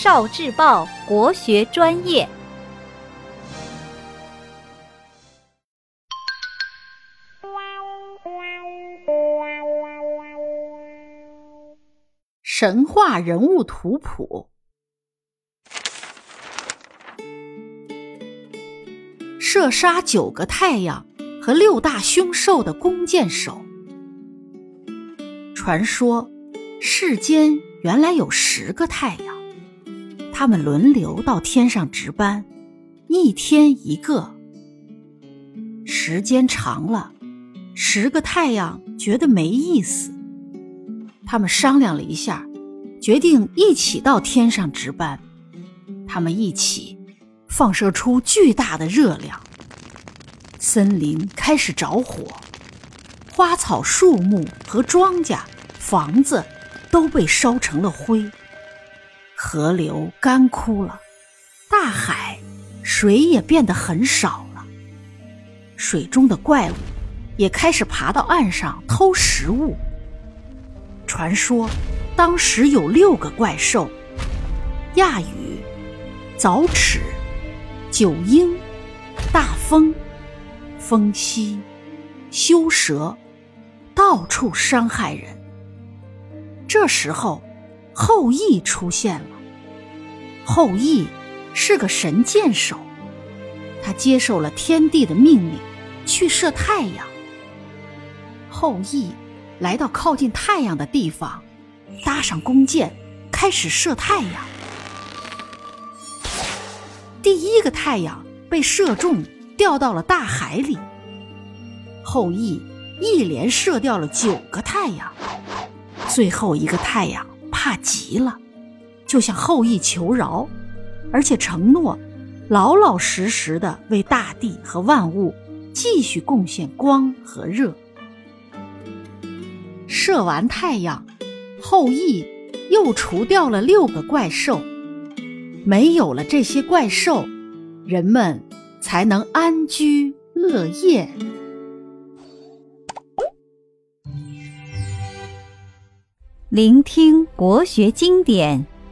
少智报国学专业。神话人物图谱，射杀九个太阳和六大凶兽的弓箭手。传说世间原来有十个太阳，他们轮流到天上值班，一天一个。时间长了，十个太阳觉得没意思，他们商量了一下。决定一起到天上值班，他们一起放射出巨大的热量，森林开始着火，花草树木和庄稼、房子都被烧成了灰，河流干枯了，大海水也变得很少了，水中的怪物也开始爬到岸上偷食物。传说。当时有六个怪兽：亚羽、早齿、九鹰、大风、风息、修蛇，到处伤害人。这时候，后羿出现了。后羿是个神箭手，他接受了天帝的命令，去射太阳。后羿来到靠近太阳的地方。搭上弓箭，开始射太阳。第一个太阳被射中，掉到了大海里。后羿一连射掉了九个太阳，最后一个太阳怕极了，就向后羿求饶，而且承诺老老实实的为大地和万物继续贡献光和热。射完太阳。后羿又除掉了六个怪兽，没有了这些怪兽，人们才能安居乐业。聆听国学经典，